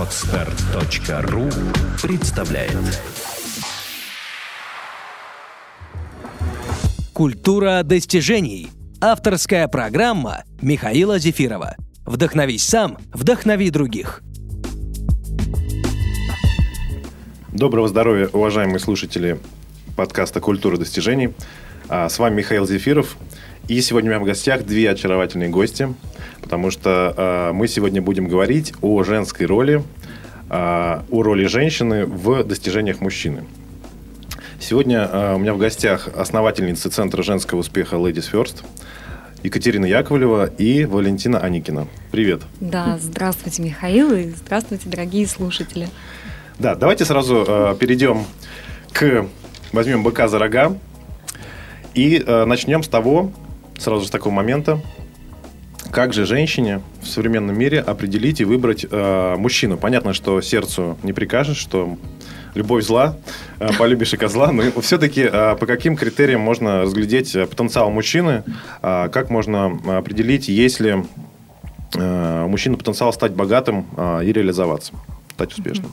Отстар.ру представляет Культура достижений. Авторская программа Михаила Зефирова. Вдохновись сам, вдохнови других. Доброго здоровья, уважаемые слушатели подкаста «Культура достижений». А, С вами Михаил Зефиров. И сегодня у меня в гостях две очаровательные гости, потому что а, мы сегодня будем говорить о женской роли, а, о роли женщины в достижениях мужчины. Сегодня а, у меня в гостях основательницы Центра женского успеха Ladies First Екатерина Яковлева и Валентина Аникина. Привет. Да, здравствуйте, Михаил, и здравствуйте, дорогие слушатели. Да, давайте сразу э, перейдем к... Возьмем быка за рога и э, начнем с того, сразу с такого момента, как же женщине в современном мире определить и выбрать э, мужчину? Понятно, что сердцу не прикажешь, что любовь зла, э, полюбишь и козла, но все-таки э, по каким критериям можно разглядеть э, потенциал мужчины? Э, как можно определить, есть ли э, у мужчины потенциал стать богатым э, и реализоваться, стать успешным?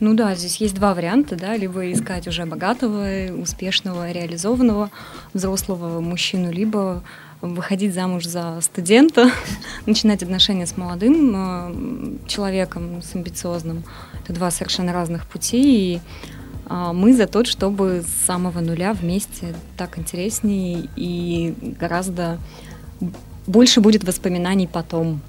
Ну да, здесь есть два варианта, да, либо искать уже богатого, успешного, реализованного взрослого мужчину, либо выходить замуж за студента, начинать отношения с молодым э, человеком, с амбициозным. Это два совершенно разных пути, и а, мы за то, чтобы с самого нуля вместе так интереснее и гораздо больше будет воспоминаний потом.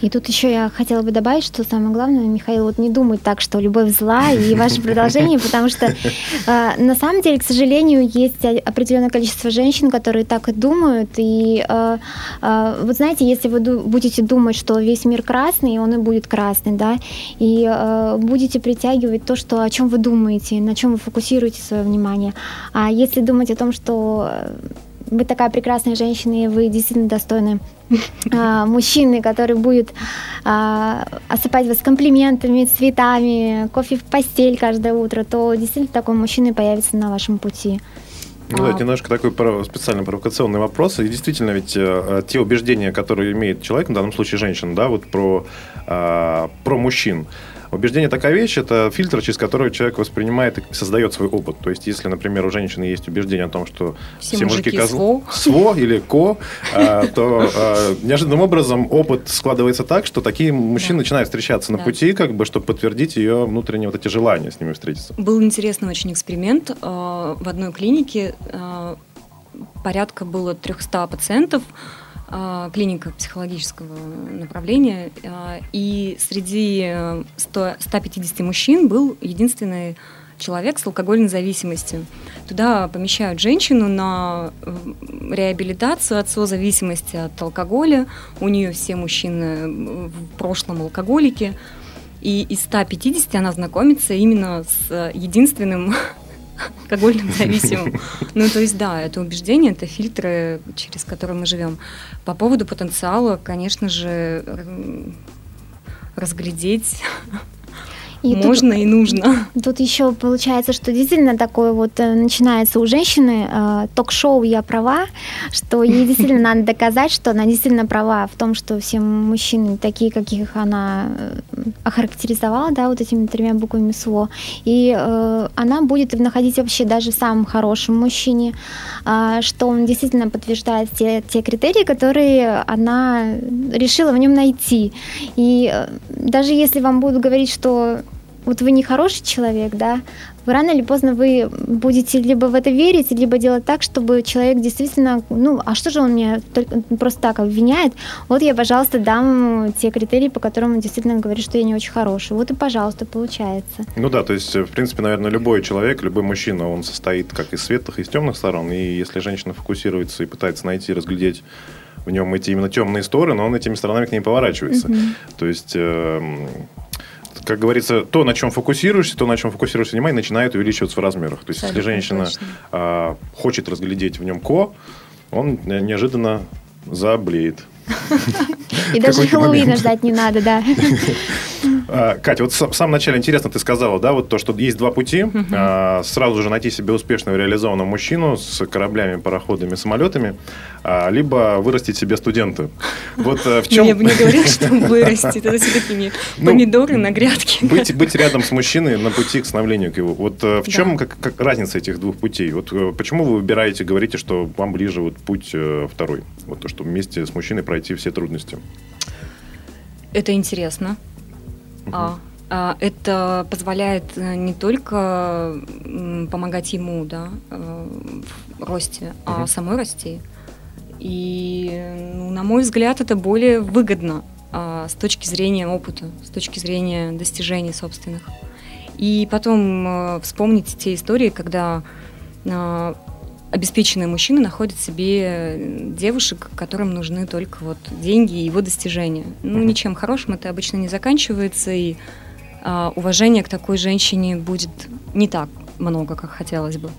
И тут еще я хотела бы добавить, что самое главное, Михаил, вот не думать так, что любовь зла и ваше продолжение, потому что э, на самом деле, к сожалению, есть определенное количество женщин, которые так и думают. И э, э, вот знаете, если вы будете думать, что весь мир красный, он и будет красный, да, и э, будете притягивать то, что, о чем вы думаете, на чем вы фокусируете свое внимание. А если думать о том, что вы такая прекрасная женщина, и вы действительно достойны а, мужчины, который будет а, осыпать вас комплиментами, цветами, кофе в постель каждое утро, то действительно такой мужчина появится на вашем пути. Ну, это немножко такой специально провокационный вопрос. И действительно, ведь э, те убеждения, которые имеет человек, в данном случае женщина, да, вот про, э, про мужчин, Убеждение такая вещь, это фильтр, через который человек воспринимает и создает свой опыт. То есть, если, например, у женщины есть убеждение о том, что все, все мужики, мужики козлы, сво или ко, а, то а, неожиданным образом опыт складывается так, что такие мужчины начинают встречаться на пути, как бы, чтобы подтвердить ее внутренние вот эти желания с ними встретиться. Был интересный очень эксперимент а, в одной клинике. Порядка было 300 пациентов, клиника психологического направления, а, и среди 100, 150 мужчин был единственный человек с алкогольной зависимостью. Туда помещают женщину на реабилитацию от созависимости от алкоголя. У нее все мужчины в прошлом алкоголики. И из 150 она знакомится именно с единственным алкогольным зависимым. Ну, то есть, да, это убеждение, это фильтры, через которые мы живем. По поводу потенциала, конечно же, разглядеть и Можно тут, и нужно. Тут еще получается, что действительно такое вот э, начинается у женщины э, ток-шоу «Я права», что ей действительно надо доказать, что она действительно права в том, что все мужчины такие, каких она э, охарактеризовала, да, вот этими тремя буквами СВО. И э, она будет находить вообще даже в самом хорошем мужчине, э, что он действительно подтверждает те, те критерии, которые она решила в нем найти. И э, даже если вам будут говорить, что вот вы не хороший человек, да, вы рано или поздно вы будете либо в это верить, либо делать так, чтобы человек действительно, ну, а что же он меня только просто так обвиняет? Вот я, пожалуйста, дам те критерии, по которым он действительно говорит, что я не очень хороший. Вот и, пожалуйста, получается. Ну да, то есть, в принципе, наверное, любой человек, любой мужчина, он состоит как из светлых, и из темных сторон. И если женщина фокусируется и пытается найти, разглядеть в нем эти именно темные стороны, он этими сторонами к ней поворачивается. Mm-hmm. То есть э, как говорится, то, на чем фокусируешься, то, на чем фокусируешься внимание, начинает увеличиваться в размерах. То есть, Абсолютно если женщина а, хочет разглядеть в нем ко, он неожиданно заблеет. И даже Хэллоуина ждать не надо, да. А, Катя, вот в самом начале интересно ты сказала, да, вот то, что есть два пути. А, сразу же найти себе успешного реализованного мужчину с кораблями, пароходами, самолетами, а, либо вырастить себе студента. Вот э, в чем... Я бы не говорила, что вырастить. Это все такими Ну, помидоры на грядке. Быть, рядом с мужчиной на пути к становлению к его. Вот э, в чем разница этих двух путей? Вот э, почему вы выбираете, говорите, что вам ближе вот путь второй? Вот то, что вместе с мужчиной пройти все трудности. Это интересно. А, а, это позволяет э, не только помогать ему, да, э, в росте, а Мгм. самой расти. И, ну, на мой взгляд, это более выгодно а, с точки зрения опыта, с точки зрения достижений собственных. И потом э, вспомнить те истории, когда а, обеспеченные мужчины находят себе девушек, которым нужны только вот деньги и его достижения. Ну, Мгм. ничем хорошим это обычно не заканчивается, и а, уважения к такой женщине будет не так много, как хотелось бы.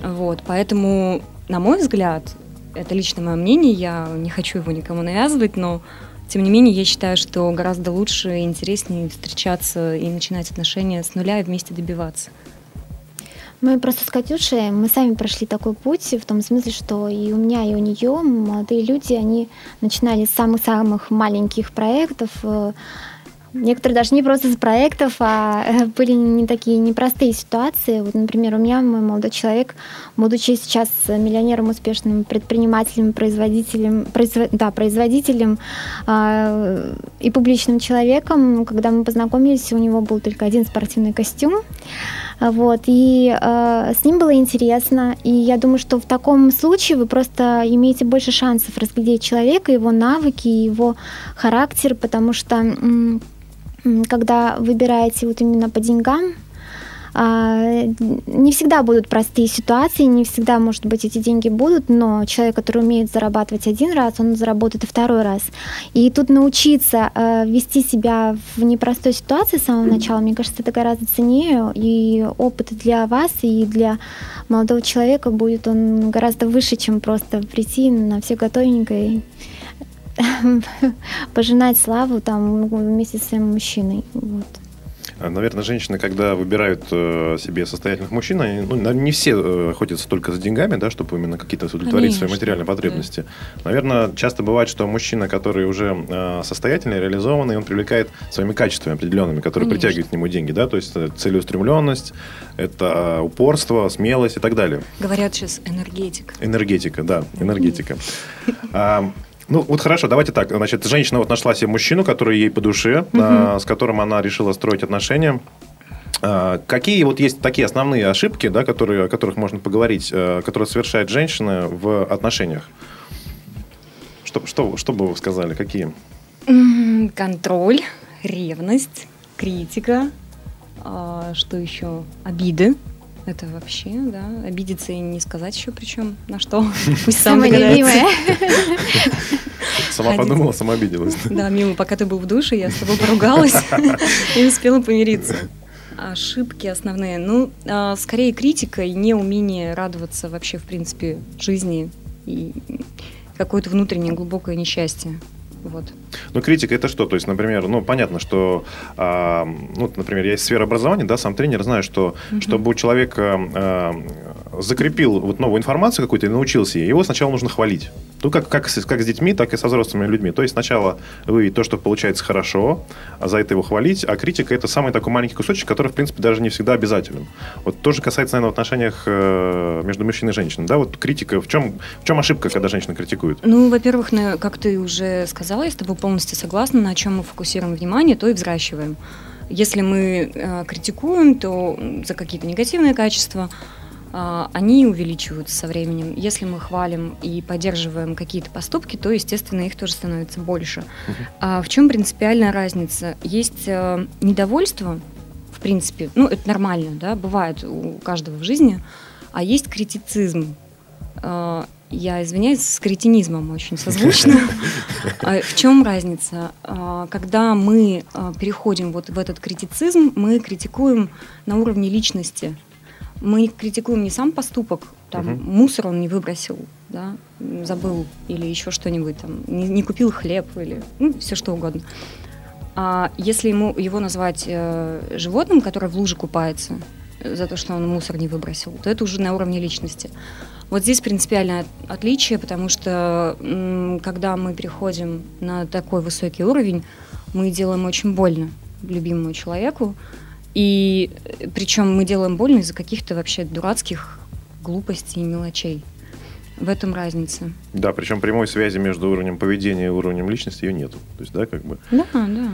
Вот, поэтому, на мой взгляд, это лично мое мнение, я не хочу его никому навязывать, но тем не менее я считаю, что гораздо лучше и интереснее встречаться и начинать отношения с нуля и вместе добиваться. Мы просто с Катюшей, мы сами прошли такой путь, в том смысле, что и у меня, и у нее молодые люди, они начинали с самых-самых маленьких проектов, э, Некоторые даже не просто с проектов, а э, были не такие непростые ситуации. Вот, например, у меня мой молодой человек, будучи сейчас миллионером, успешным предпринимателем, производителем, произво- да, производителем а, и публичным человеком, когда мы познакомились, у него был только один спортивный костюм. Вот, и э, с ним было интересно. И я думаю, что в таком случае вы просто имеете больше шансов разглядеть человека, его навыки, его характер, потому что когда выбираете вот именно по деньгам, не всегда будут простые ситуации, не всегда, может быть, эти деньги будут, но человек, который умеет зарабатывать один раз, он заработает и второй раз. И тут научиться э, вести себя в непростой ситуации с самого начала, мне кажется, это гораздо ценнее, и опыт для вас, и для молодого человека будет он гораздо выше, чем просто прийти на все готовенькое и пожинать славу там вместе с своим мужчиной. Вот. Наверное, женщины, когда выбирают э, себе состоятельных мужчин, они, ну, не все э, охотятся только за деньгами, да, чтобы именно какие-то удовлетворить свои Конечно, материальные потребности. Наверное, часто бывает, что мужчина, который уже э, состоятельный, реализованный, он привлекает своими качествами определенными, которые Конечно. притягивают к нему деньги, да, то есть целеустремленность, это упорство, смелость и так далее. Говорят сейчас энергетик. Энергетика, да, энергетика. А, ну, вот хорошо, давайте так. Значит, женщина вот нашла себе мужчину, который ей по душе, а, с которым она решила строить отношения. А, Какие вот есть такие основные ошибки, да, которые, о которых можно поговорить, э, которые совершает женщина в отношениях? Что, что, что бы вы сказали? Какие? Контроль, ревность, критика, а, что еще? Обиды. Это вообще, да, обидеться и не сказать еще причем на что. Пусть сам любимое. Сама подумала, сама обиделась. Да, Мила, пока ты был в душе, я с тобой поругалась и успела помириться. Ошибки основные. Ну, а, скорее критика и неумение радоваться вообще, в принципе, жизни и какое-то внутреннее глубокое несчастье. Вот. Ну, критика это что? То есть, например, ну, понятно, что, а, ну, например, я из сферы образования, да, сам тренер, знаю, что чтобы у человека а, закрепил вот новую информацию какую-то и научился ей, его сначала нужно хвалить. Ну, как, как, с, как с детьми, так и со взрослыми людьми. То есть, сначала вы то, что получается хорошо, а за это его хвалить, а критика это самый такой маленький кусочек, который, в принципе, даже не всегда обязателен. Вот тоже касается, наверное, в отношениях э, между мужчиной и женщиной, да, вот критика, в чем, в чем ошибка, когда женщина критикует? Ну, во-первых, как ты уже сказала, я с тобой полностью согласна, на чем мы фокусируем внимание, то и взращиваем. Если мы э, критикуем, то за какие-то негативные качества они увеличиваются со временем. Если мы хвалим и поддерживаем какие-то поступки, то, естественно, их тоже становится больше. А в чем принципиальная разница? Есть э, недовольство, в принципе, ну, это нормально, да, бывает у каждого в жизни, а есть критицизм. Э, Я извиняюсь, с кретинизмом очень созвучно. А В чем разница? А, Когда мы а, переходим вот в этот критицизм, мы критикуем на уровне личности. Мы критикуем не сам поступок, там, Мгм. мусор он не выбросил, да, м, забыл или еще что-нибудь там, не, не купил хлеб или ну, все что угодно. А если ему, его назвать э, животным, которое в луже купается, э, за то, что он мусор не выбросил, то это уже на уровне личности. Вот здесь принципиальное отличие, потому что когда мы переходим на такой высокий уровень, мы делаем очень больно любимому человеку, и причем мы делаем больно из-за каких-то вообще дурацких глупостей и мелочей. В этом разница. Да, причем прямой связи между уровнем поведения и уровнем личности ее нету. То есть, да, как бы. Да, да.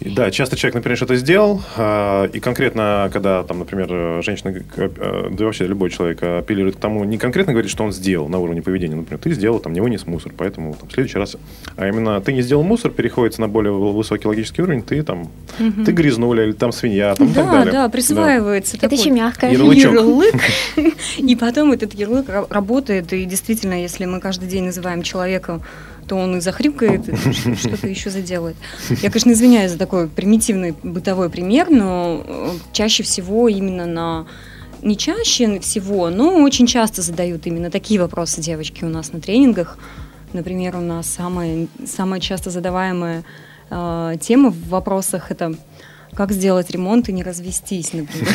Да, часто человек, например, что-то сделал, а, и конкретно, когда, там, например, женщина, э, да вообще любой человек апеллирует к тому, не конкретно говорит, что он сделал на уровне поведения, например, ты сделал, там, не вынес мусор, поэтому там, в следующий раз, а именно ты не сделал мусор, переходится на более высокий логический уровень, ты там, угу. ты грязнуля, или там свинья, там, да, так далее. Да, присваивается да. Это еще мягкое. Ярлык. И потом этот ярлык работает, и действительно, если мы каждый день называем человека то он и захрюкает, и что-то еще заделает. Я, конечно, извиняюсь за такой примитивный бытовой пример, но э, чаще всего именно на не чаще всего, но очень часто задают именно такие вопросы девочки у нас на тренингах. Например, у нас самая, самая часто задаваемая э, тема в вопросах это как сделать ремонт и не развестись, например.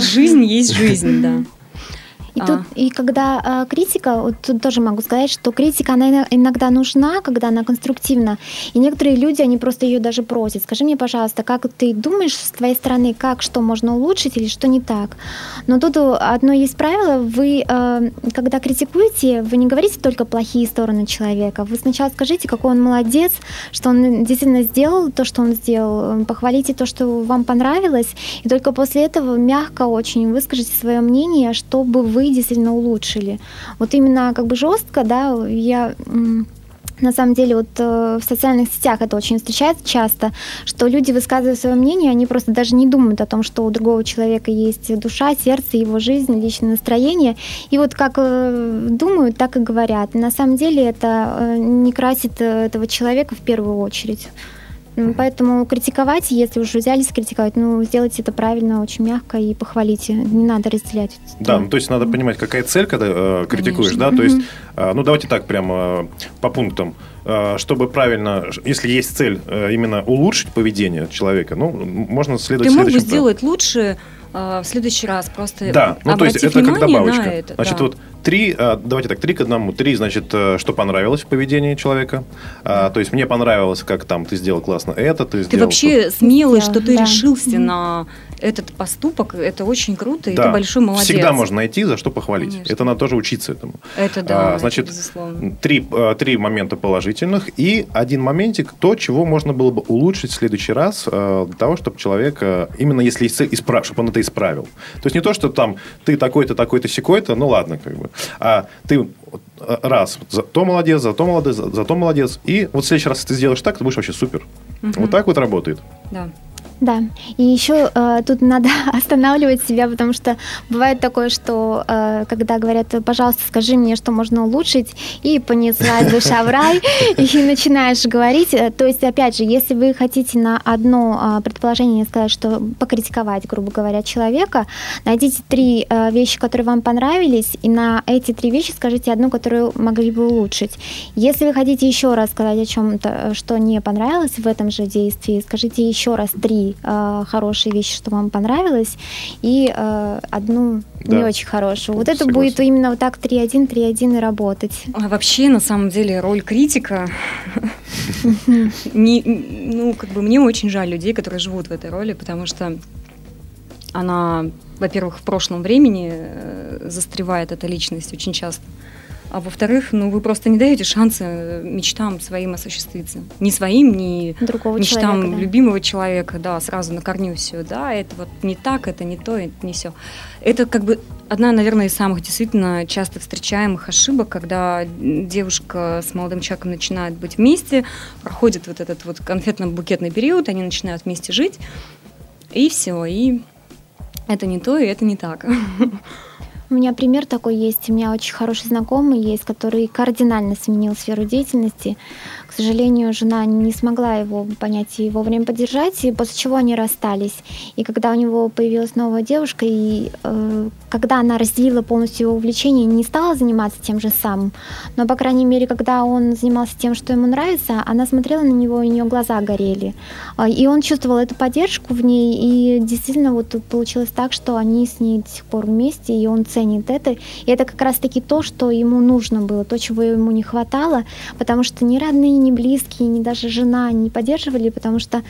Жизнь есть жизнь, да. И, а. тут, и когда э, критика, вот тут тоже могу сказать, что критика, она иногда нужна, когда она конструктивна. И некоторые люди, они просто ее даже просят. Скажи мне, пожалуйста, как ты думаешь с твоей стороны, как что можно улучшить или что не так? Но тут одно есть правило, вы, э, когда критикуете, вы не говорите только плохие стороны человека. Вы сначала скажите, какой он молодец, что он действительно сделал то, что он сделал. Похвалите то, что вам понравилось. И только после этого мягко очень выскажите свое мнение, чтобы вы вы действительно улучшили. Вот именно как бы жестко, да, я на самом деле вот э, в социальных сетях это очень встречается часто, что люди высказывают свое мнение, они просто даже не думают о том, что у другого человека есть душа, сердце, его жизнь, личное настроение. И вот как э, думают, так и говорят. На самом деле это э, не красит этого человека в первую очередь. Поэтому критиковать, если уже взялись критиковать, ну, сделайте это правильно, очень мягко и похвалите. Не надо разделять. Да, ну, то есть надо понимать, какая цель, когда э, критикуешь, Конечно. да, то есть, э, ну, давайте так прямо э, по пунктам. Э, чтобы правильно, если есть цель э, именно улучшить поведение человека, ну, можно следовать Ты мог бы сделать лучше в следующий раз, просто Да, ну, то есть это как добавочка. Это, Значит, да. вот Три, а, давайте так, три к одному. Три, значит, э, что понравилось в поведении человека. А, то есть мне понравилось, как там ты сделал классно это, ты, ты сделал... Ты вообще смелый, что ты да. решился на этот поступок, это очень круто, и да. ты большой молодец. Всегда можно найти, за что похвалить. Конечно. Это надо тоже учиться этому. Это да, а, значит, это безусловно. Три, а, три момента положительных и один моментик, то, чего можно было бы улучшить в следующий раз а, для того, чтобы человек, а, именно если исправ, чтобы он это исправил. То есть не то, что там ты такой-то, такой-то, секой-то, ну ладно, как бы. А ты раз, зато молодец, зато молодец, зато молодец. И вот в следующий раз, если ты сделаешь так, ты будешь вообще супер. Угу. Вот так вот работает. Да. Да, и еще э, тут надо останавливать себя, потому что бывает такое, что э, когда говорят, пожалуйста, скажи мне, что можно улучшить, и понеслась душа в рай, и начинаешь говорить. Э, то есть, опять же, если вы хотите на одно э, предположение сказать, что покритиковать, грубо говоря, человека, найдите три э, вещи, которые вам понравились, и на эти три вещи скажите одну, которую могли бы улучшить. Если вы хотите еще раз сказать о чем-то, что не понравилось в этом же действии, скажите еще раз три э, хорошие вещи, что вам понравилось, и э, одну да. не очень хорошую. Вот Согласен. это будет именно вот так 3-1, 3-1 и работать. А вообще, на самом деле, роль критика, ну, как бы мне очень жаль людей, которые живут в этой роли, потому что она, во-первых, в прошлом времени э, застревает эта личность очень часто. А во-вторых, ну вы просто не даете шанса мечтам своим осуществиться. Не своим, не Другого мечтам человека, да. любимого человека, да, сразу на корню все, да, это вот не так, это не то, это не все. Это как бы одна, наверное, из самых действительно часто встречаемых ошибок, когда девушка с молодым человеком начинает быть вместе, проходит вот этот вот конфетно-букетный период, они начинают вместе жить, и все, и это не то, и это не так. У меня пример такой есть. У меня очень хороший знакомый есть, который кардинально сменил сферу деятельности. К сожалению, жена не смогла его понять и вовремя поддержать, и после чего они расстались. И когда у него появилась новая девушка, и э, когда она разделила полностью его увлечение, не стала заниматься тем же самым, но, по крайней мере, когда он занимался тем, что ему нравится, она смотрела на него, и у нее глаза горели. А, и он чувствовал эту поддержку в ней, и действительно вот получилось так, что они с ней до сих пор вместе, и он ценит это. И это как раз-таки то, что ему нужно было, то, чего ему не хватало, потому что ни родные, ни близкие, ни даже жена не поддерживали, потому что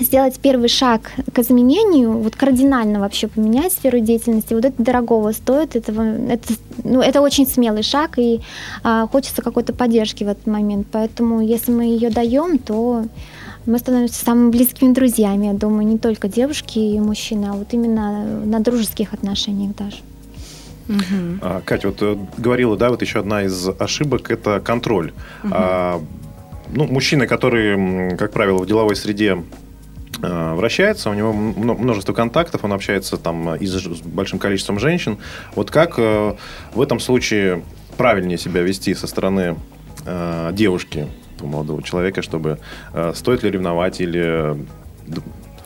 сделать первый шаг к изменению, вот кардинально вообще поменять сферу деятельности, вот это дорогого стоит, этого, это, ну, это очень смелый шаг, и а, хочется какой-то поддержки в этот момент. Поэтому если мы ее даем, то мы становимся самыми близкими друзьями, я думаю, не только девушки и мужчины, а вот именно на дружеских отношениях даже. Угу. Катя, вот э, говорила, да, вот еще одна из ошибок – это контроль. Угу. А, ну, мужчины, которые, как правило, в деловой среде а, вращается, у него множество контактов, он общается там и с большим количеством женщин. Вот как э, в этом случае правильнее себя вести со стороны э, девушки, молодого человека, чтобы э, стоит ли ревновать или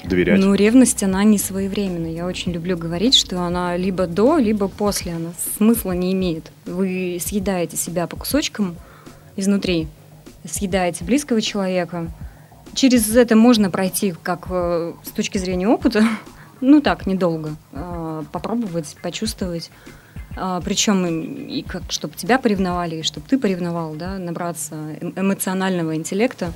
доверять? Ну, ревность, она не своевременная. Я очень люблю говорить, что она либо до, либо после. Она смысла не имеет. Вы съедаете себя по кусочкам изнутри, съедаете близкого человека. Через это можно пройти, как э, с точки зрения опыта, ну так, недолго. Э, попробовать, почувствовать. А, причем и как, чтобы тебя поревновали, и чтобы ты поревновал, да, набраться эм, эмоционального интеллекта.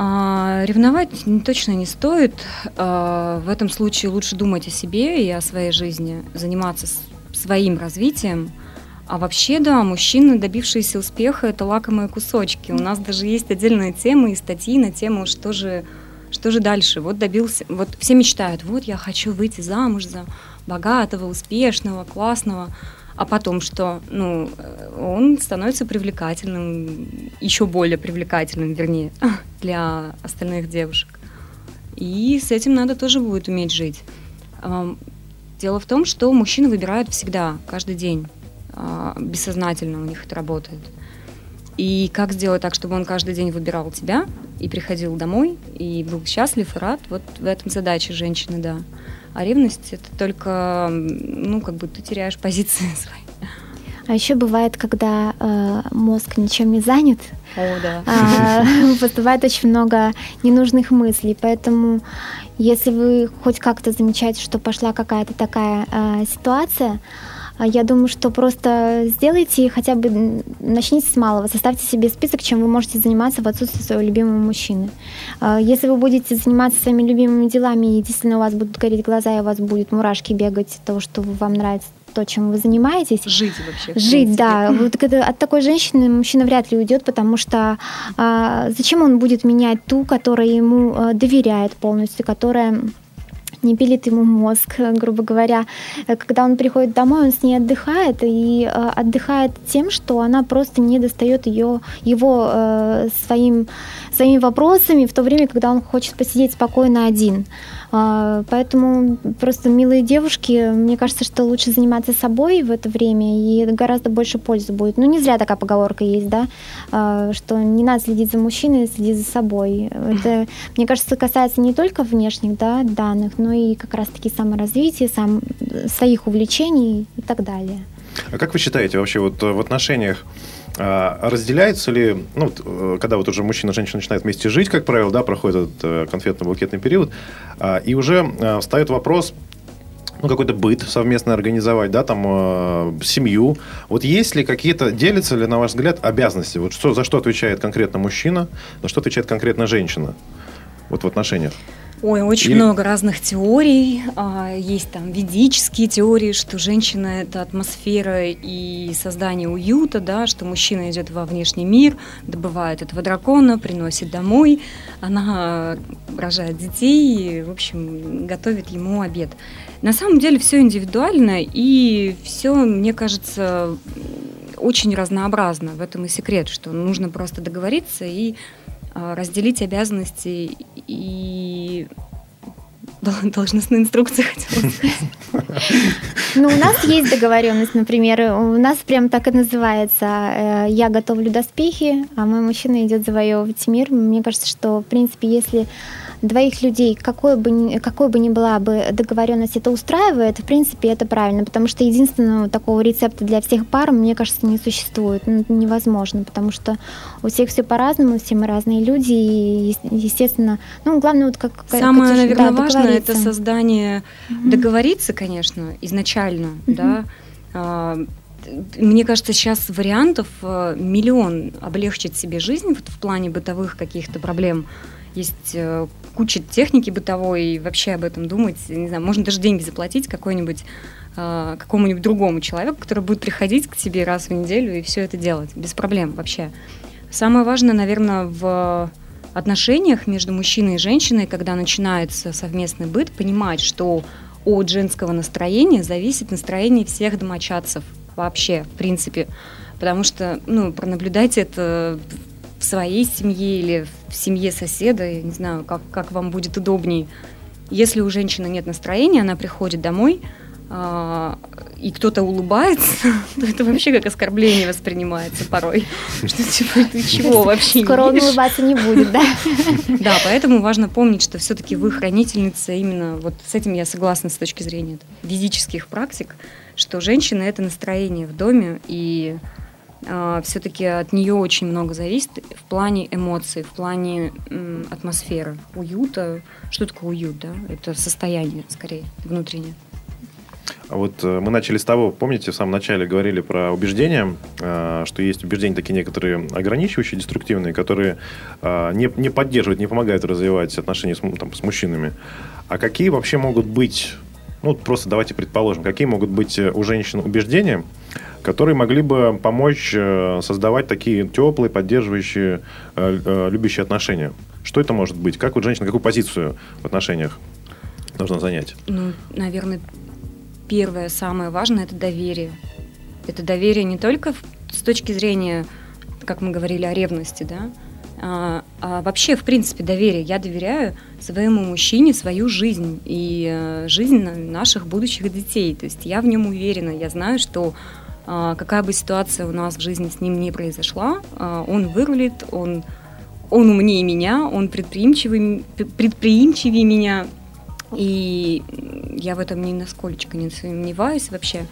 А, ревновать точно не стоит. А, в этом случае лучше думать о себе и о своей жизни, заниматься своим развитием. А вообще, да, мужчины, добившиеся успеха, это лакомые кусочки. У нас даже есть отдельные темы и статьи на тему, что же, что же дальше. Вот добился, вот все мечтают, вот я хочу выйти замуж за богатого, успешного, классного а потом что? Ну, он становится привлекательным, еще более привлекательным, вернее, для остальных девушек. И с этим надо тоже будет уметь жить. Дело в том, что мужчины выбирают всегда, каждый день. А, бессознательно у них это работает. И как сделать так, чтобы он каждый день выбирал тебя и приходил домой, и был счастлив и рад, вот в этом задача женщины, да. А ревность это только, ну, как бы ты теряешь позиции свои. А еще бывает, когда э, мозг ничем не занят, О, да. э, поступает очень много ненужных мыслей. Поэтому, если вы хоть как-то замечаете, что пошла какая-то такая э, ситуация, а я думаю, что просто сделайте хотя бы, начните с малого, составьте себе список, чем вы можете заниматься в отсутствии своего любимого мужчины. А если вы будете заниматься своими любимыми делами, и действительно у вас будут гореть глаза, и у вас будут мурашки бегать от того, что вам нравится то, чем вы занимаетесь. Жить вообще. Жить, да. Вот от такой женщины мужчина вряд ли уйдет, потому что а, зачем он будет менять ту, которая ему а, доверяет полностью, которая не пилит ему мозг, грубо говоря. Когда он приходит домой, он с ней отдыхает и э, отдыхает тем, что она просто не достает ее, его э, своим, своими вопросами в то время, когда он хочет посидеть спокойно один. А, поэтому просто милые девушки, мне кажется, что лучше заниматься собой в это время, и гораздо больше пользы будет. Ну, не зря такая поговорка есть, да, а, что не надо следить за мужчиной, следить за собой. Это, мне кажется, касается не только внешних да, данных, но и как раз-таки саморазвития, сам, своих увлечений и так далее. А как вы считаете вообще вот в отношениях а разделяется ли, ну, э, когда вот уже мужчина и женщина начинают вместе жить, как правило, да, проходит этот э, конфетно-букетный период, а, и уже э, встает вопрос, ну, какой-то быт совместно организовать, да, там, семью. Вот есть ли какие-то, делятся ли, на ваш взгляд, обязанности? Вот что, за что отвечает конкретно мужчина, за что отвечает конкретно женщина? Вот в отношениях. Ой, очень Или... много разных теорий. А, есть там ведические теории, что женщина – это атмосфера и создание уюта, да, что мужчина идет во внешний мир, добывает этого дракона, приносит домой, она рожает детей и, в общем, готовит ему обед. На самом деле все индивидуально, и все, мне кажется, очень разнообразно. В этом и секрет, что нужно просто договориться и разделить обязанности и должностные инструкции хотела Ну, у нас есть договоренность, например, у нас прям так и называется э, «Я готовлю доспехи, а мой мужчина идет завоевывать мир». Мне кажется, что, в принципе, если двоих людей, какой бы, какой бы ни была бы договоренность, это устраивает, в принципе, это правильно, потому что единственного такого рецепта для всех пар, мне кажется, не существует. Ну, это невозможно, потому что у всех все по-разному, все мы разные люди, и, естественно, ну, главное, вот как... Самое, Катюша, наверное, да, важное – это создание, mm-hmm. договориться, конечно, изначально, mm-hmm. да, а, мне кажется, сейчас вариантов э, миллион облегчить себе жизнь вот в плане бытовых каких-то проблем. Есть э, куча техники бытовой, и вообще об этом думать, не знаю, можно даже деньги заплатить какой-нибудь э, какому-нибудь другому человеку, который будет приходить к тебе раз в неделю и все это делать, без проблем вообще. Самое важное, наверное, в отношениях между мужчиной и женщиной, когда начинается совместный быт, понимать, что от женского настроения зависит настроение всех домочадцев вообще, в принципе. Потому что, ну, пронаблюдайте это в своей семье или в семье соседа, я не знаю, как, как вам будет удобней. Если у женщины нет настроения, она приходит домой, а, и кто-то улыбается, то это вообще как оскорбление воспринимается порой. Что типа ты чего вообще Скоро он улыбаться не будет, да? Да, поэтому важно помнить, что все-таки вы хранительница именно, вот с этим я согласна с точки зрения физических практик, что женщина это настроение в доме, и все-таки от нее очень много зависит в плане эмоций, в плане атмосферы, уюта. Что такое уют, да? Это состояние, скорее, внутреннее. А вот э, мы начали с того, помните, в самом начале говорили про убеждения, э, что есть убеждения такие некоторые ограничивающие, деструктивные, которые э, не, не поддерживают, не помогают развивать отношения с, там, с мужчинами. А какие вообще могут быть, ну просто давайте предположим, какие могут быть у женщин убеждения, которые могли бы помочь э, создавать такие теплые, поддерживающие, э, э, любящие отношения. Что это может быть? Как вот женщина, какую позицию в отношениях должна занять? Ну, наверное, первое, самое важное – это доверие. Это доверие не только с точки зрения, как мы говорили, о ревности, да, а, вообще, в принципе, доверие. Я доверяю своему мужчине свою жизнь и жизнь наших будущих детей. То есть я в нем уверена, я знаю, что а, какая бы ситуация у нас в жизни с ним не произошла, а, он вырулит, он, он умнее меня, он предприимчивый, предприимчивее меня, и я в этом ни насколько не сомневаюсь вообще.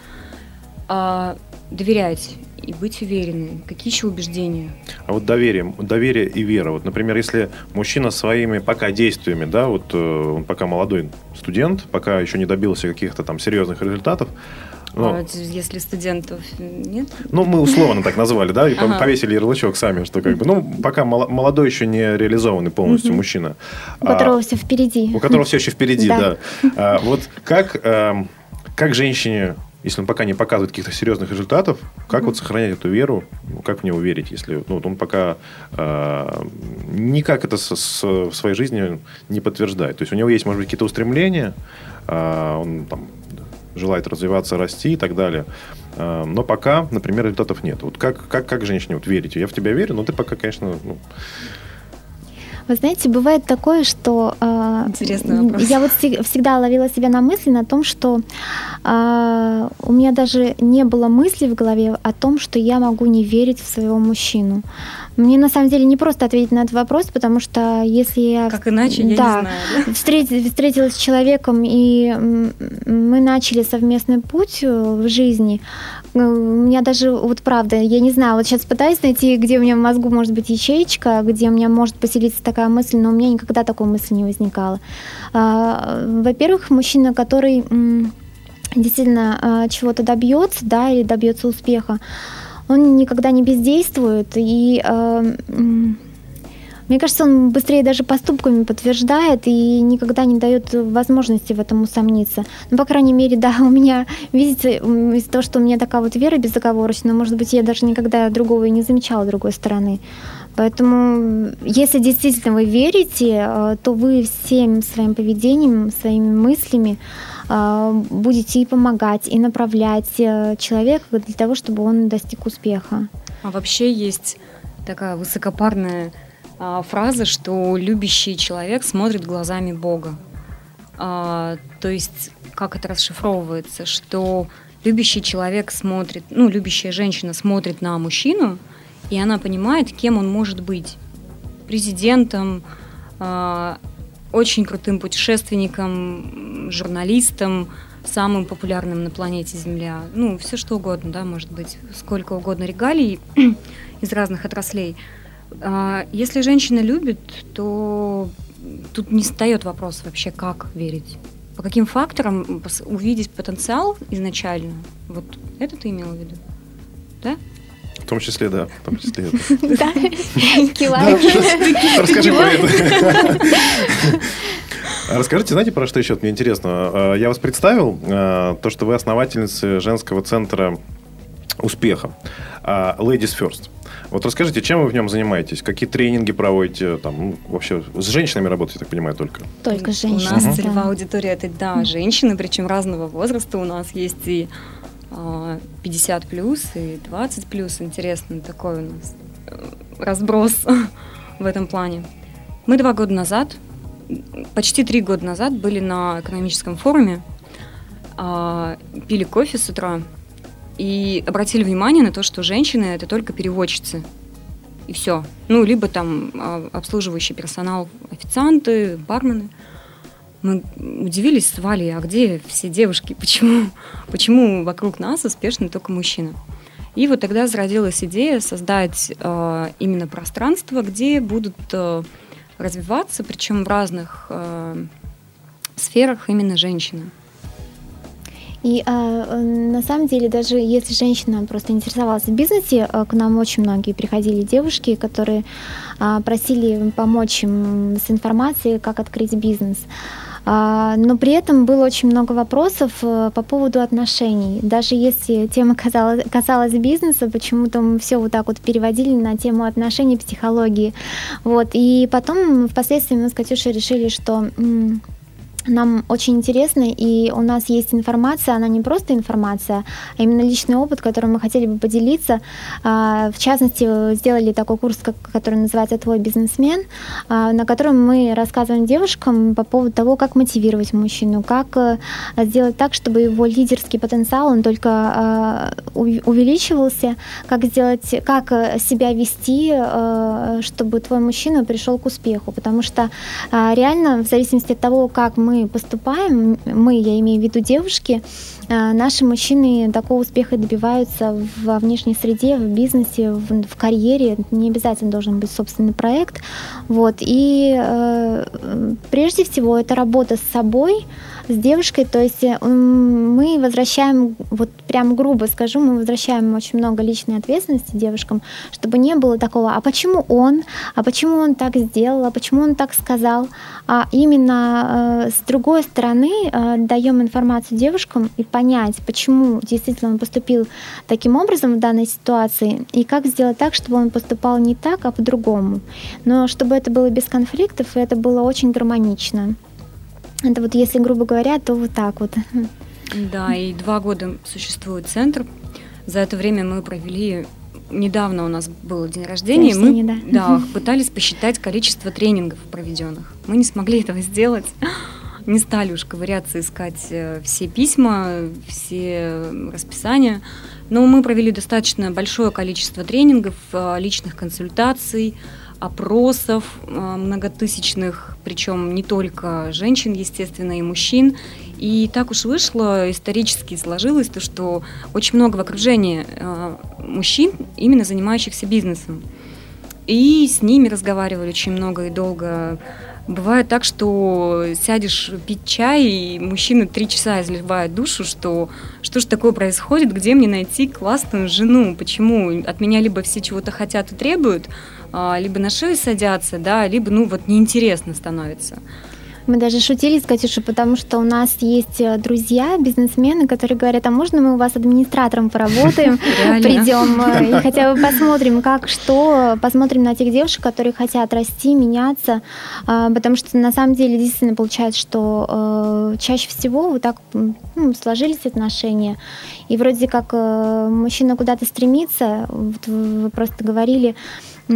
А, доверять и быть уверенной. Какие еще убеждения? А вот доверие, доверие и вера. Вот, например, если мужчина своими пока действиями, да, вот э, он пока молодой студент, пока еще не добился каких-то там серьезных результатов, ну, а если студентов нет? Ну, мы условно так назвали, да, и ага. повесили ярлычок сами, что как бы, ну, пока молодой еще не реализованный полностью угу. мужчина. У которого а, все впереди. У которого все еще впереди, да. А, вот как, а, как женщине если он пока не показывает каких-то серьезных результатов, как mm-hmm. вот сохранять эту веру, ну, как в него верить, если ну, вот он пока э, никак это с, с, в своей жизни не подтверждает. То есть у него есть, может быть, какие-то устремления, э, он там желает развиваться, расти и так далее. А, но пока, например, результатов нет. Вот как, как, как женщине вот верить? Я в тебя верю, но ты пока, конечно, ну, вы знаете, бывает такое, что э, Интересный вопрос. я вот всегда ловила себя на мысли на том, что э, у меня даже не было мысли в голове о том, что я могу не верить в своего мужчину. Мне на самом деле не просто ответить на этот вопрос, потому что если я... Как иначе, я да, не знаю. Да? Встретилась, встретилась с человеком, и мы начали совместный путь э, в жизни, у меня даже, вот правда, я не знаю, вот сейчас пытаюсь найти, где у меня в мозгу может быть ячеечка, где у меня может поселиться такая мысль, но у меня никогда такой мысли не возникало. А, во-первых, мужчина, который действительно а, чего-то добьется, да, или добьется успеха, он никогда не бездействует и а, мне кажется, он быстрее даже поступками подтверждает и никогда не дает возможности в этом усомниться. Ну, по крайней мере, да, у меня, видите, из-за того, что у меня такая вот вера безоговорочная, может быть, я даже никогда другого и не замечала другой стороны. Поэтому, если действительно вы верите, э, то вы всем своим поведением, своими мыслями э, будете и помогать, и направлять э, человека для того, чтобы он достиг успеха. А вообще есть такая высокопарная а, фраза, что любящий человек смотрит глазами Бога. А, то есть как это расшифровывается, что любящий человек смотрит, ну, любящая женщина смотрит на мужчину, и она понимает, кем он может быть. Президентом, а, очень крутым путешественником, журналистом, самым популярным на планете Земля. Ну, все что угодно, да, может быть, сколько угодно регалий из разных отраслей. А, если женщина любит, то тут не встает вопрос вообще, как верить. По каким факторам увидеть потенциал изначально? Вот это ты имела в виду? Да? В том числе, да. В том числе это. Да. Расскажи про это. Расскажите, знаете, про что еще мне интересно? А, я вас представил, а, то, что вы основательница женского центра успеха Ladies First. Вот расскажите, чем вы в нем занимаетесь? Какие тренинги проводите? Там, ну, вообще с женщинами работаете, я так понимаю, только? Только женщины. У нас да. целевая аудитория это, да, женщины, причем разного возраста. У нас есть и 50 а, плюс, и 20 плюс. Интересный такой у нас э, разброс в этом плане. Мы два года назад, почти три года назад были на экономическом форуме, а, пили кофе с утра, и обратили внимание на то, что женщины это только переводчицы. И все. Ну, либо там а, обслуживающий персонал, официанты, бармены. Мы удивились с Валей, а где все девушки? Почему, почему вокруг нас успешны только мужчины? И вот тогда зародилась идея создать э, именно пространство, где будут э, развиваться, причем в разных э, сферах именно женщины. И э, на самом деле, даже если женщина просто интересовалась в бизнесе, э, к нам очень многие приходили девушки, которые э, просили помочь им с информацией, как открыть бизнес. Но при этом было очень много вопросов по поводу отношений. Даже если тема касалась, касалась бизнеса, почему-то мы все вот так вот переводили на тему отношений, психологии. Вот. И потом впоследствии мы с Катюшей решили, что нам очень интересно, и у нас есть информация, она не просто информация, а именно личный опыт, которым мы хотели бы поделиться. А, в частности, сделали такой курс, который называется «Твой бизнесмен», а, на котором мы рассказываем девушкам по поводу того, как мотивировать мужчину, как э, сделать так, чтобы его лидерский потенциал, он только а, увеличивался, как сделать, как себя вести, э, чтобы твой мужчина пришел к успеху, потому что реально в зависимости от того, как мы поступаем, мы, я имею в виду девушки, э, наши мужчины такого успеха добиваются во внешней среде, в бизнесе, в, в карьере. Не обязательно должен быть собственный проект. Вот. И э, прежде всего это работа с собой, с девушкой, то есть э, мы возвращаем, вот прям грубо скажу, мы возвращаем очень много личной ответственности девушкам, чтобы не было такого, а почему он, а почему он так сделал, а почему он так сказал, а именно э, с другой стороны э, даем информацию девушкам и понять, почему действительно он поступил таким образом в данной ситуации и как сделать так, чтобы он поступал не так, а по-другому, но чтобы это было без конфликтов и это было очень гармонично. Это вот если, грубо говоря, то вот так вот. Да, и два года существует центр. За это время мы провели недавно у нас был день рождения, мы да. Да, пытались посчитать количество тренингов проведенных. Мы не смогли этого сделать. Не стали уж ковыряться, искать э, все письма, все расписания. Но мы провели достаточно большое количество тренингов, э, личных консультаций, опросов э, многотысячных, причем не только женщин, естественно, и мужчин. И так уж вышло, исторически сложилось, то, что очень много в окружении э, мужчин, именно занимающихся бизнесом. И с ними разговаривали очень много и долго. Бывает так, что сядешь пить чай, и мужчина три часа изливает душу, что что же такое происходит, где мне найти классную жену, почему от меня либо все чего-то хотят и требуют, либо на шею садятся, да, либо, ну, вот неинтересно становится. Мы даже шутили с Катюшей, потому что у нас есть э, друзья, бизнесмены, которые говорят, а можно мы у вас администратором поработаем, придем э, и хотя бы посмотрим, как что, посмотрим на тех девушек, которые хотят расти, меняться, а, потому что на самом деле действительно получается, что э, чаще всего вот так ну, сложились отношения, и вроде как мужчина куда-то стремится, вот вы просто говорили,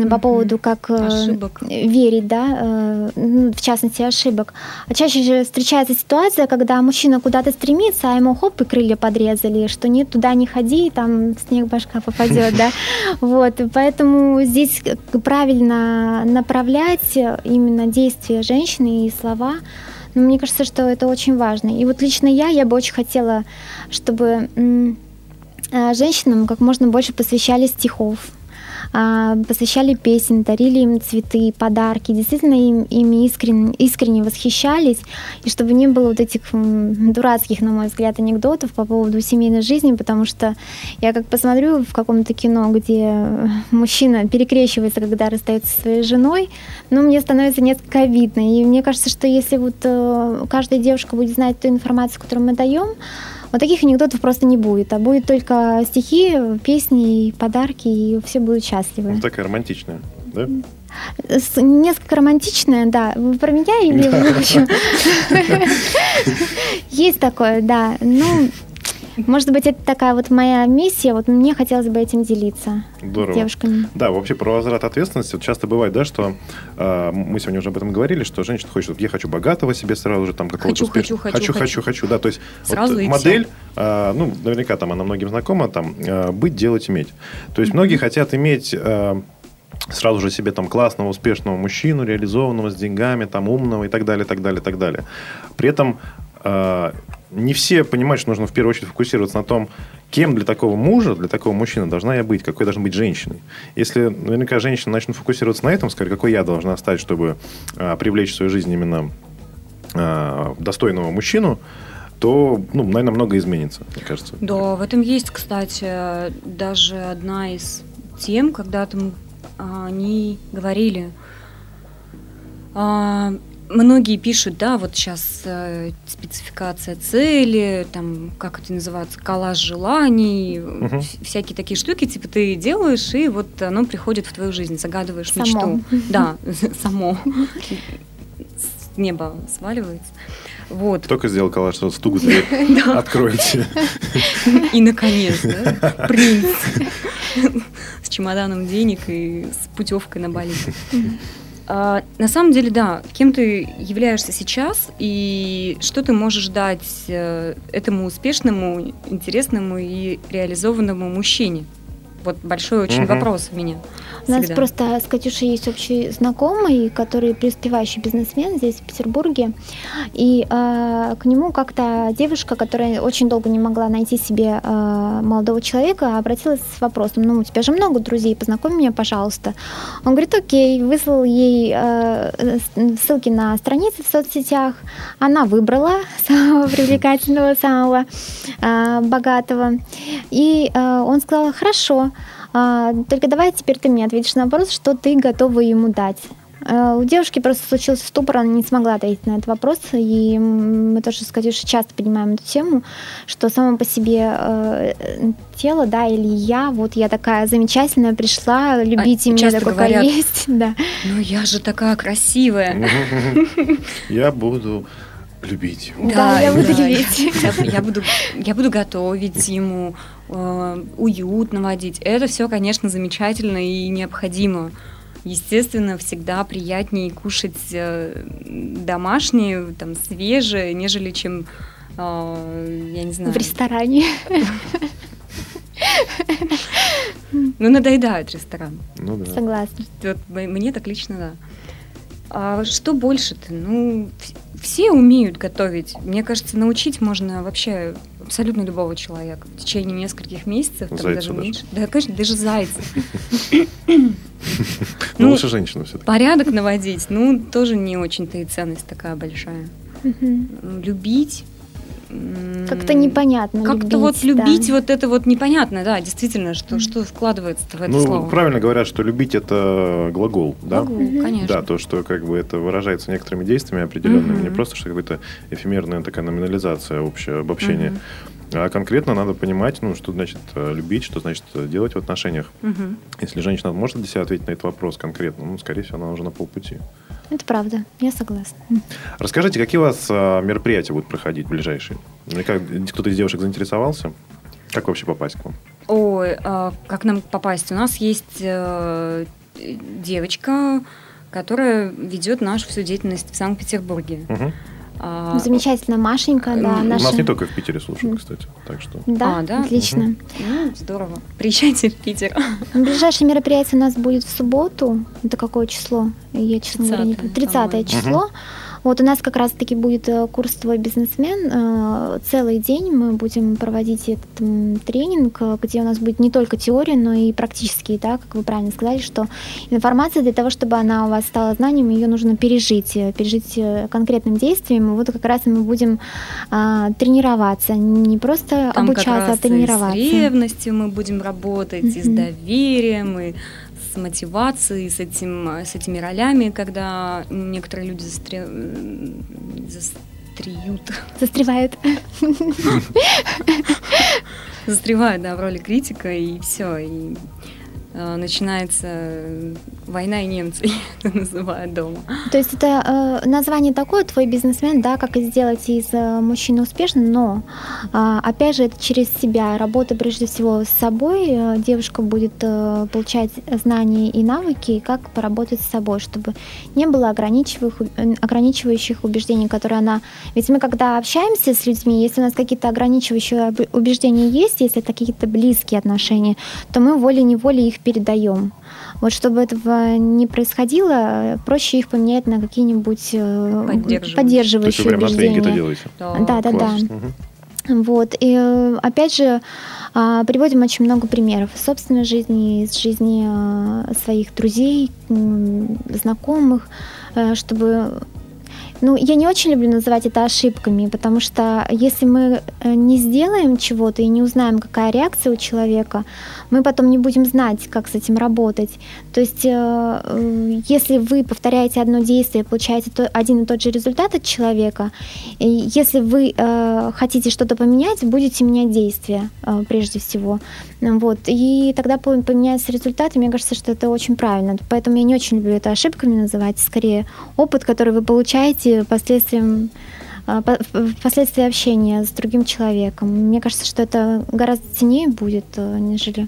по поводу как э, Ошибок. верить, да, э, ну, в частности ошибок. А чаще же встречается ситуация, когда мужчина куда-то стремится, а ему хоп и крылья подрезали, что нет, туда не ходи, там снег башка попадет, да. Вот, поэтому здесь правильно направлять именно действия женщины и слова. Но мне кажется, что это очень важно. И вот лично я, я бы очень хотела, чтобы э, женщинам как можно больше посвящали стихов, посвящали песен, дарили им цветы, подарки, действительно им, ими искренне, искренне восхищались, и чтобы не было вот этих дурацких, на мой взгляд, анекдотов по поводу семейной жизни, потому что я как посмотрю в каком-то кино, где мужчина перекрещивается, когда расстается со своей женой, ну, мне становится несколько обидно, и мне кажется, что если вот э, каждая девушка будет знать ту информацию, которую мы даем, вот таких анекдотов просто не будет, а будет только стихи, песни, и подарки, и все будут счастливы. Ну, такая романтичная, да? Несколько романтичная, да. Вы про меня или в общем? Есть такое, да. Ну, может быть, это такая вот моя миссия. Вот мне хотелось бы этим делиться с Здорово. девушками. Да, вообще про возврат ответственности. Вот часто бывает, да, что э, мы сегодня уже об этом говорили, что женщина хочет, я хочу богатого себе сразу же, там какого-то Хочу, успешного- хочу, хочу, хочу, хочу, хочу. хочу, да, то есть Сразу вот модель, э, ну, наверняка там она многим знакома, там, э, быть, делать, иметь. То есть многие хотят иметь э, сразу же себе там классного, успешного мужчину, реализованного, с деньгами, там, умного и так далее, так далее, так далее. При этом э, не все понимают, что нужно в первую очередь фокусироваться на том, кем для такого мужа, для такого мужчины должна я быть, какой должна быть женщиной. Если наверняка женщины начнут фокусироваться на этом, скажут, какой я должна стать, чтобы э, привлечь в свою жизнь именно э, достойного мужчину, то, ну, наверное, много изменится, мне кажется. Да, в этом есть, кстати, даже одна из тем, когда там а, они говорили, а, многие пишут, да, вот сейчас э, спецификация цели, там, как это называется, коллаж желаний, вс- всякие такие штуки, типа ты делаешь, и вот оно приходит в твою жизнь, загадываешь Само. мечту. Да, само. С неба сваливается. Вот. Только сделал коллаж, что стук дверь. Откройте. И, наконец, да, принц с чемоданом денег и с путевкой на Бали. А, на самом деле, да, кем ты являешься сейчас и что ты можешь дать э, этому успешному, интересному и реализованному мужчине? Вот большой очень Мгм. вопрос у меня. У нас всегда. просто с Катюшей есть общий знакомый, который преуспевающий бизнесмен здесь, в Петербурге. И э, к нему как-то девушка, которая очень долго не могла найти себе э, молодого человека, обратилась с вопросом, ну, у тебя же много друзей, познакомь меня, пожалуйста. Он говорит, окей, выслал ей э, ссылки на страницы в соцсетях. Она выбрала самого привлекательного, самого э, богатого. И э, он сказал, хорошо, а, только давай теперь ты мне ответишь на вопрос, что ты готова ему дать. А, У девушки просто случился ступор, она не смогла ответить на этот вопрос, и мы тоже с Катюшей часто поднимаем эту тему, что само по себе э, тело, да, или я, вот я такая замечательная, пришла, любите меня часто такой, говорят. есть, да. Ну я же такая красивая. Я буду любить. Да, я буду любить. Я, я буду, я буду готовить ему, э, уют наводить. Это все, конечно, замечательно и необходимо. Естественно, всегда приятнее кушать э, домашнее, там, свежее, нежели чем, э, я не знаю, В ресторане. ну, надоедает ресторан. Ну да. Согласна. Вот мне так лично, да. А что больше-то? Ну, вс- все умеют готовить. Мне кажется, научить можно вообще абсолютно любого человека в течение нескольких месяцев, там Зайца даже даже. меньше. Да, конечно, даже зайца. Ну, Ну, лучше женщина все-таки. Порядок наводить, ну, тоже не очень-то и ценность такая большая. Любить. Как-то непонятно Как-то вот любить, да. вот это вот непонятно, да, действительно, что, что вкладывается в это Ну, слово. правильно говорят, что любить это глагол, да? Могу, конечно. Да, то, что как бы это выражается некоторыми действиями определенными, Мгм. не просто что какая-то эфемерная такая номинализация, общее обобщение, Мгм. А конкретно надо понимать, ну, что значит э, любить, что значит э, делать в отношениях. Мгм. Если женщина может для себя ответить на этот вопрос конкретно, ну, скорее всего, она уже на полпути. Это правда, я согласна. Расскажите, какие у вас а, мероприятия будут проходить ближайшие? Мне как- Кто-то из девушек заинтересовался? Как вообще попасть к вам? Ой, а как нам попасть? У нас есть э, девочка, которая ведет нашу всю деятельность в Санкт-Петербурге. Мгм. А, Замечательно, Машенька, да, У У наша... нас не только в Питере слушают, кстати. Так что. Да, А, да? отлично. Ну, здорово. Приезжайте в Питер. Ближайшее мероприятие у нас будет в субботу. Это какое число? Я, честно говоря, не помню. 30-е, 30 по-моему. число. Вот у нас как раз-таки будет э, курс «Твой бизнесмен». Э, Целый день мы будем проводить этот тренинг, э, где у нас будет не только теория, но и практические, да, как вы правильно сказали, что информация для того, чтобы она у вас стала знанием, ее нужно пережить, пережить конкретным действием. И вот как раз мы будем а, тренироваться, не просто Там как обучаться, а раз и тренироваться. с ревностью мы будем работать, и с доверием, и с мотивацией, с, этим, с этими ролями, когда некоторые люди застре... застреют, Застревают. застревают да, в роли критика, и все, и начинается э, война и немцы, это называю дома. То есть это э, название такое, твой бизнесмен, да, как сделать из э, мужчины успешным, но а, опять же это через себя, работа прежде всего с собой, э, девушка будет э, получать знания и навыки, как поработать с собой, чтобы не было ограничивающих, э, ограничивающих убеждений, которые она... Ведь мы когда общаемся с людьми, если у нас какие-то ограничивающие убеждения есть, если это какие-то близкие отношения, то мы волей-неволей их передаем. Вот чтобы этого не происходило, проще их поменять на какие-нибудь э, Поддерживающие. То есть вы тренинге это убеждения. делаете? Да, да, да. Класс. Мгм. Вот. И э, опять же, а, приводим очень много примеров из собственной жизни, из жизни а, своих друзей, знакомых, э, чтобы ну, я не очень люблю называть это ошибками, потому что если мы не сделаем чего-то и не узнаем, какая реакция у человека, мы потом не будем знать, как с этим работать. То есть, э, э, если вы повторяете одно действие, получаете один и тот же результат от человека, если вы э, хотите что-то поменять, будете менять действия прежде всего. Вот. И тогда по- поменяется результат, и мне кажется, что это очень правильно. Поэтому я не очень люблю это ошибками называть, скорее опыт, который вы получаете последствием а, по- впоследствии общения с другим человеком. Мне кажется, что это гораздо ценнее будет, э, нежели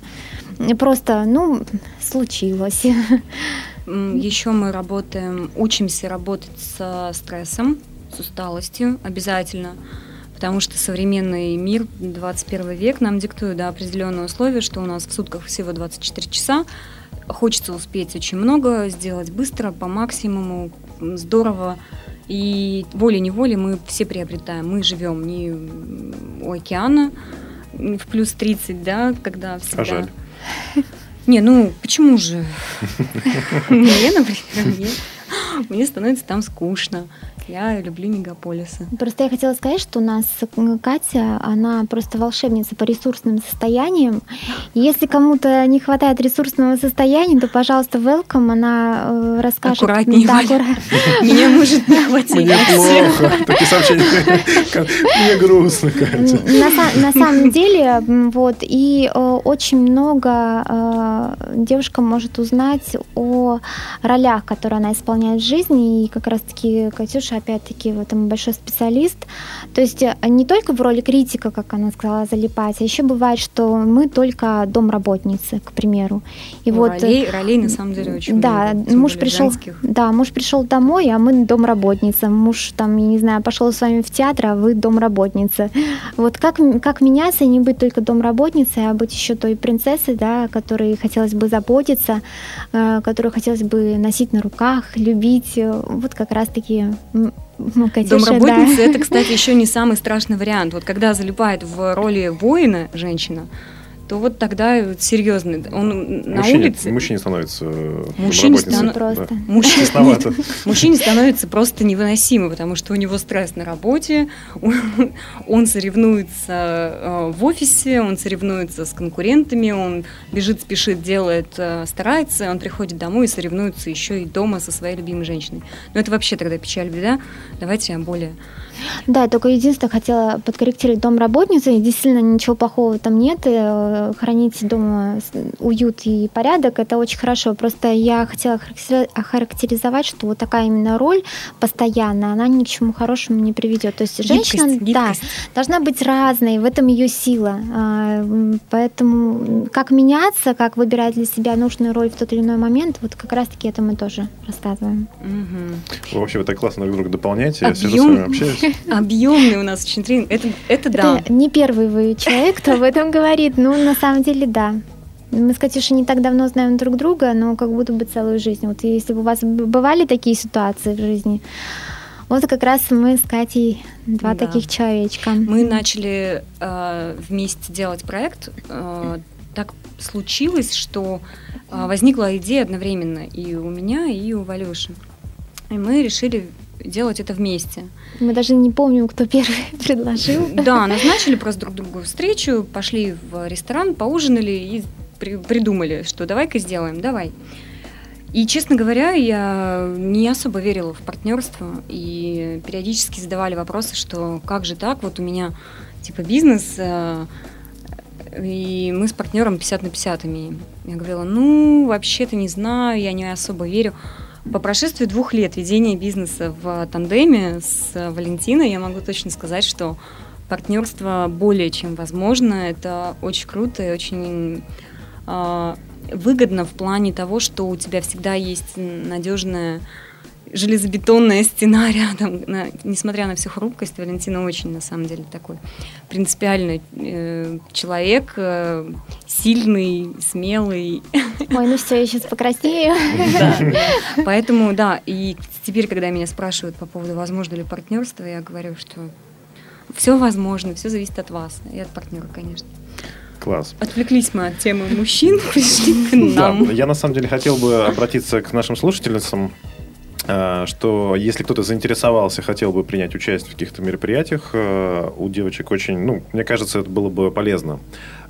просто, ну, случилось. Еще мы работаем, учимся работать со стрессом, с усталостью обязательно, потому что современный мир, 21 век нам диктует да, определенные условия, что у нас в сутках всего 24 часа, хочется успеть очень много, сделать быстро, по максимуму, здорово, и волей-неволей мы все приобретаем. Мы живем не у океана в плюс 30, да, когда всегда... А жаль. Не, ну почему же? Мне, например, мне, мне становится там скучно. Я люблю мегаполисы. Просто я хотела сказать, что у нас Катя, она просто волшебница по ресурсным состояниям. И Если кому-то не хватает ресурсного состояния, то, пожалуйста, welcome, она э, расскажет. Аккуратнее, Да, Валя. аккура- Меня может не хватить. Мне плохо. Такие сообщения. Мне грустно, Катя. На, са- на самом деле, вот, и э, очень много э, девушка может узнать о ролях, которые она исполняет в жизни, и как раз-таки Катюша, опять-таки, в этом большой специалист. То есть э, не только в роли критика, как она сказала, залипать, а еще бывает, что мы только домработницы, к примеру. И Ну, вот э, ролей, ролей на самом деле очень да, много. муж пришел, да, муж пришел домой, а мы домработница. Муж там, я не знаю, пошел с вами в театр, а вы домработница. Вот как, как меняться и не быть только домработницей, а быть еще той принцессой, да, которой хотелось бы заботиться, э, которую хотелось бы носить на руках, любить. Э, Вот как раз-таки ну, Катюша, Домработница да. это, кстати, еще не самый страшный вариант. Вот когда залипает в роли воина женщина, то вот тогда вот серьезно. Он на Мужчине, улице. мужчине становится э, Мужчине стану- Просто. Да. Мужчине, становится просто невыносимо, потому что у него стресс на работе, он, соревнуется э, в офисе, он соревнуется с конкурентами, он бежит, спешит, делает, э, старается, он приходит домой и соревнуется еще и дома со своей любимой женщиной. Но это вообще тогда печаль, беда. Давайте более Да, только единственное, хотела подкорректировать домработницу, и действительно ничего плохого там нет. и, э, хранить дома уют и порядок, это очень хорошо. Просто я хотела охарактеризовать, что вот такая именно роль постоянная, она ни к чему хорошему не приведет. То есть женщина гибкость, да, должна быть разной, в этом ее сила. А, поэтому как меняться, как выбирать для себя нужную роль в тот или иной момент, вот как раз-таки это мы тоже рассказываем. Угу. вообще вы так классно друг друга дополняете, я сижу с вами общаюсь. Объемный у нас очень тренинг. Это, это да. Это не первый вы человек, кто об этом говорит. Ну, на самом деле, да. Мы с Катюшей не так давно знаем друг друга, но как будто бы целую жизнь. Вот если бы у вас бывали такие ситуации в жизни, вот как раз мы с Катей два да. таких человечка. Мы начали э, вместе делать проект. Э, так случилось, что э, возникла идея одновременно и у меня, и у Валюши. И мы решили делать это вместе. Мы даже не помним, кто первый предложил. Да, назначили просто друг другу встречу, пошли в ресторан, поужинали и при, придумали, что давай-ка сделаем, давай. И, честно говоря, я не особо верила в партнерство, и периодически задавали вопросы, что как же так, вот у меня типа бизнес, э, и мы с партнером 50 на 50 имеем. Я говорила, ну, вообще-то не знаю, я не особо верю. По прошествии двух лет ведения бизнеса в тандеме с Валентиной я могу точно сказать, что партнерство более чем возможно. Это очень круто и очень э, выгодно в плане того, что у тебя всегда есть надежная железобетонная стена рядом. На, несмотря на всю хрупкость, Валентина очень, на самом деле, такой принципиальный э, человек, э, сильный, смелый. Ой, ну все, я сейчас покраснею. Да, Поэтому, да, и теперь, когда меня спрашивают по поводу, возможно ли партнерство, я говорю, что все возможно, все зависит от вас и от партнера, конечно. Класс. Отвлеклись мы от темы мужчин, пришли к нам. Да, я на самом деле хотел бы обратиться к нашим слушательницам что если кто-то заинтересовался, хотел бы принять участие в каких-то мероприятиях, э, у девочек очень, ну, мне кажется, это было бы полезно.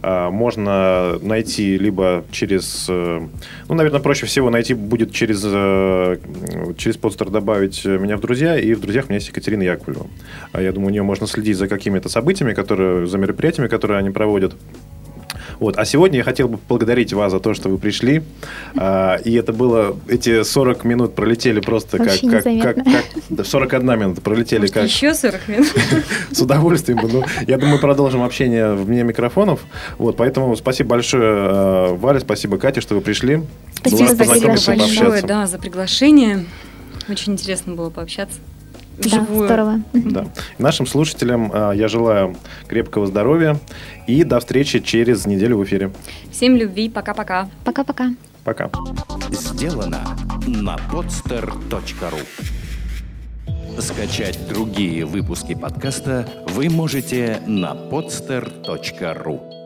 Э, можно найти либо через, ну, наверное, проще всего найти будет через, через постер добавить меня в друзья, и в друзьях у меня есть Екатерина Яковлева. Я думаю, у нее можно следить за какими-то событиями, которые, за мероприятиями, которые они проводят. Вот. А сегодня я хотел бы поблагодарить вас за то, что вы пришли. А, и это было... Эти 40 минут пролетели просто как... как, как, как 41 минута пролетели Может, как... еще 40 минут? С удовольствием. Ну, я думаю, продолжим общение вне микрофонов. Вот, поэтому спасибо большое, а, Валя, спасибо, Катя, что вы пришли. Спасибо, спасибо большое да, за приглашение. Очень интересно было пообщаться вживую. Да, здорово. Да. Нашим слушателям а, я желаю крепкого здоровья и до встречи через неделю в эфире. Всем любви, пока-пока. Пока-пока. Пока. Сделано на podster.ru Скачать другие выпуски подкаста вы можете на podster.ru